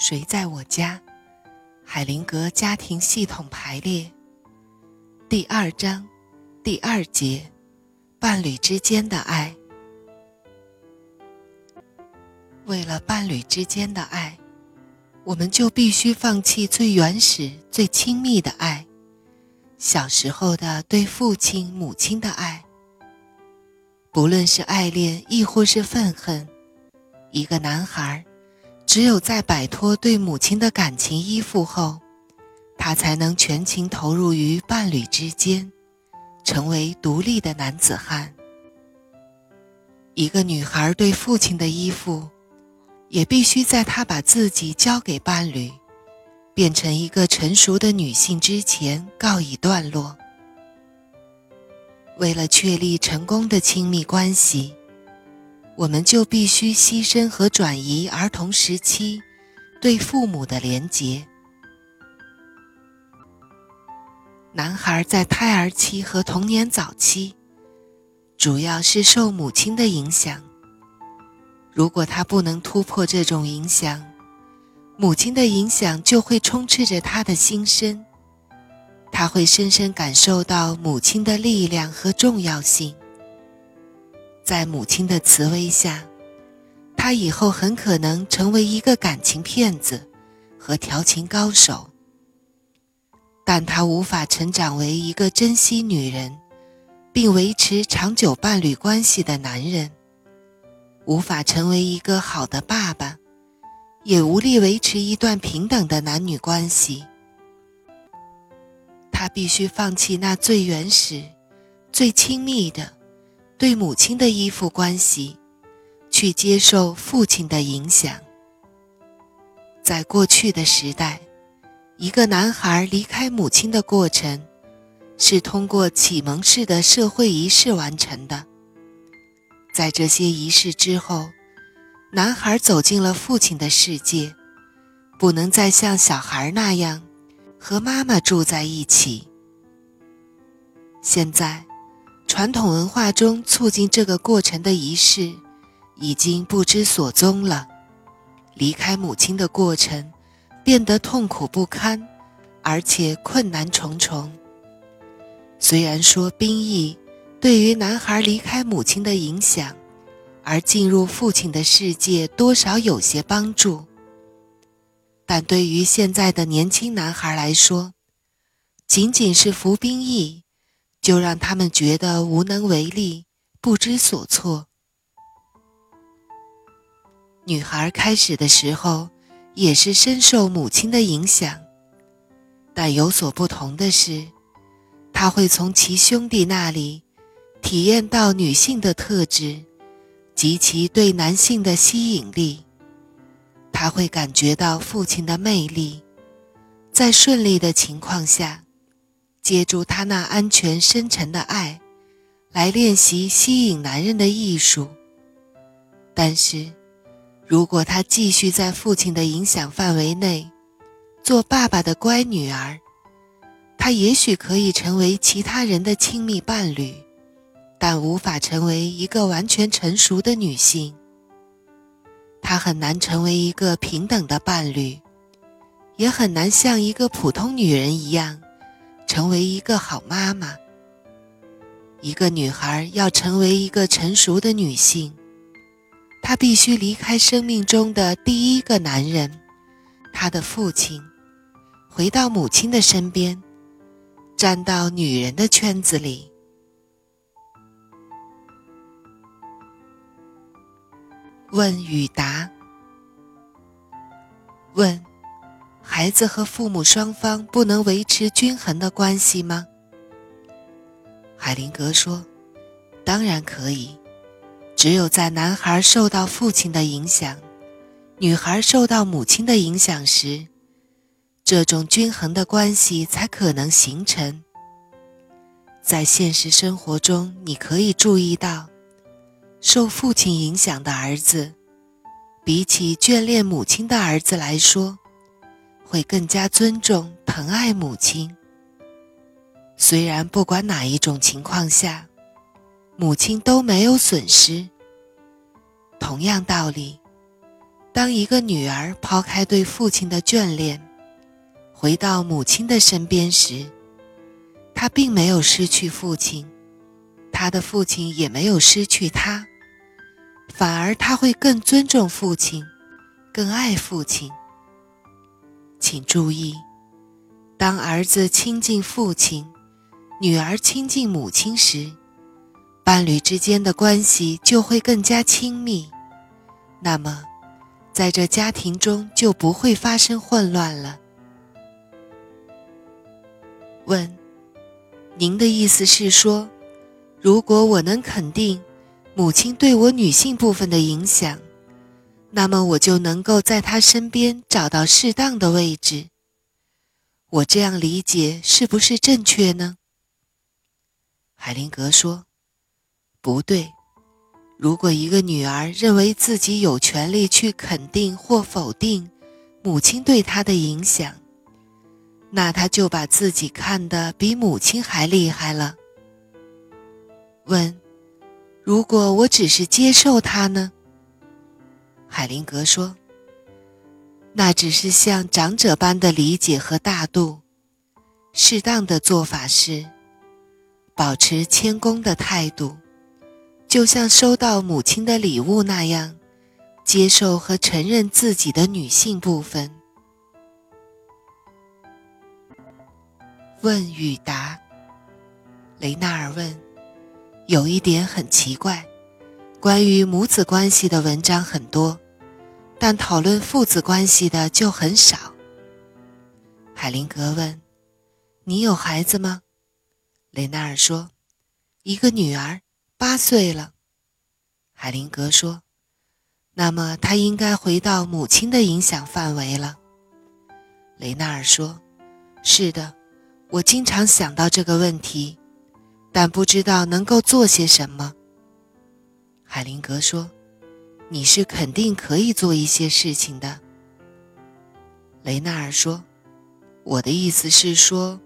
谁在我家？海灵格家庭系统排列第二章第二节：伴侣之间的爱。为了伴侣之间的爱，我们就必须放弃最原始、最亲密的爱——小时候的对父亲、母亲的爱。不论是爱恋，亦或是愤恨，一个男孩。只有在摆脱对母亲的感情依附后，他才能全情投入于伴侣之间，成为独立的男子汉。一个女孩对父亲的依附，也必须在她把自己交给伴侣，变成一个成熟的女性之前告一段落。为了确立成功的亲密关系。我们就必须牺牲和转移儿童时期对父母的连结。男孩在胎儿期和童年早期，主要是受母亲的影响。如果他不能突破这种影响，母亲的影响就会充斥着他的心声。他会深深感受到母亲的力量和重要性。在母亲的慈威下，他以后很可能成为一个感情骗子和调情高手。但他无法成长为一个珍惜女人，并维持长久伴侣关系的男人，无法成为一个好的爸爸，也无力维持一段平等的男女关系。他必须放弃那最原始、最亲密的。对母亲的依附关系，去接受父亲的影响。在过去的时代，一个男孩离开母亲的过程，是通过启蒙式的社会仪式完成的。在这些仪式之后，男孩走进了父亲的世界，不能再像小孩那样和妈妈住在一起。现在。传统文化中促进这个过程的仪式，已经不知所踪了。离开母亲的过程，变得痛苦不堪，而且困难重重。虽然说兵役对于男孩离开母亲的影响，而进入父亲的世界多少有些帮助，但对于现在的年轻男孩来说，仅仅是服兵役。就让他们觉得无能为力、不知所措。女孩开始的时候也是深受母亲的影响，但有所不同的是，她会从其兄弟那里体验到女性的特质及其对男性的吸引力。她会感觉到父亲的魅力，在顺利的情况下。借助他那安全深沉的爱，来练习吸引男人的艺术。但是，如果他继续在父亲的影响范围内，做爸爸的乖女儿，他也许可以成为其他人的亲密伴侣，但无法成为一个完全成熟的女性。她很难成为一个平等的伴侣，也很难像一个普通女人一样。成为一个好妈妈。一个女孩要成为一个成熟的女性，她必须离开生命中的第一个男人，她的父亲，回到母亲的身边，站到女人的圈子里。问与答。问。孩子和父母双方不能维持均衡的关系吗？海灵格说：“当然可以。只有在男孩受到父亲的影响，女孩受到母亲的影响时，这种均衡的关系才可能形成。在现实生活中，你可以注意到，受父亲影响的儿子，比起眷恋母亲的儿子来说。”会更加尊重、疼爱母亲。虽然不管哪一种情况下，母亲都没有损失。同样道理，当一个女儿抛开对父亲的眷恋，回到母亲的身边时，她并没有失去父亲，她的父亲也没有失去她，反而她会更尊重父亲，更爱父亲。请注意，当儿子亲近父亲，女儿亲近母亲时，伴侣之间的关系就会更加亲密。那么，在这家庭中就不会发生混乱了。问：您的意思是说，如果我能肯定母亲对我女性部分的影响，那么我就能够在他身边找到适当的位置？我这样理解是不是正确呢？海灵格说：“不对。”如果一个女儿认为自己有权利去肯定或否定母亲对她的影响，那她就把自己看得比母亲还厉害了。问：如果我只是接受她呢？海灵格说：“那只是像长者般的理解和大度。适当的做法是保持谦恭的态度。”就像收到母亲的礼物那样，接受和承认自己的女性部分。问与答。雷纳尔问：“有一点很奇怪，关于母子关系的文章很多，但讨论父子关系的就很少。”海灵格问：“你有孩子吗？”雷纳尔说：“一个女儿。”八岁了，海灵格说：“那么她应该回到母亲的影响范围了。”雷纳尔说：“是的，我经常想到这个问题，但不知道能够做些什么。”海灵格说：“你是肯定可以做一些事情的。”雷纳尔说：“我的意思是说，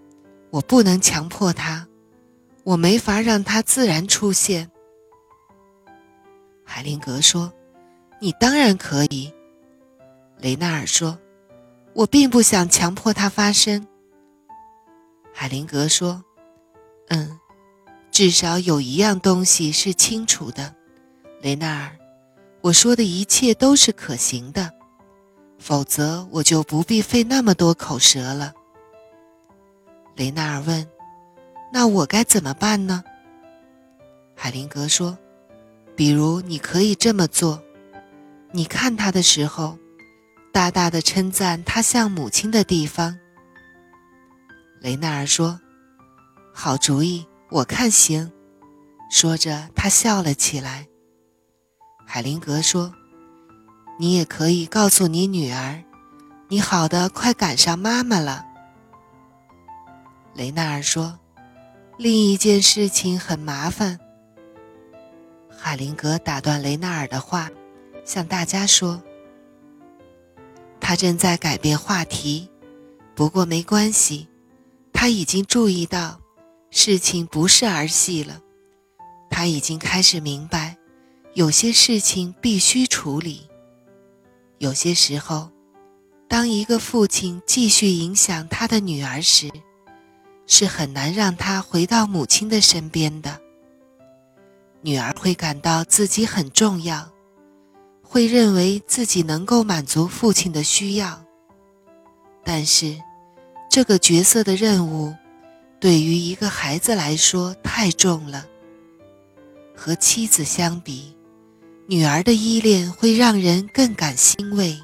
我不能强迫他。”我没法让他自然出现。海灵格说：“你当然可以。”雷纳尔说：“我并不想强迫他发生。”海灵格说：“嗯，至少有一样东西是清楚的，雷纳尔，我说的一切都是可行的，否则我就不必费那么多口舌了。”雷纳尔问。那我该怎么办呢？海灵格说：“比如你可以这么做，你看他的时候，大大的称赞他像母亲的地方。”雷纳尔说：“好主意，我看行。”说着，他笑了起来。海灵格说：“你也可以告诉你女儿，你好的快赶上妈妈了。”雷纳尔说。另一件事情很麻烦。海灵格打断雷纳尔的话，向大家说：“他正在改变话题，不过没关系，他已经注意到事情不是儿戏了。他已经开始明白，有些事情必须处理。有些时候，当一个父亲继续影响他的女儿时。”是很难让他回到母亲的身边的。女儿会感到自己很重要，会认为自己能够满足父亲的需要。但是，这个角色的任务，对于一个孩子来说太重了。和妻子相比，女儿的依恋会让人更感欣慰。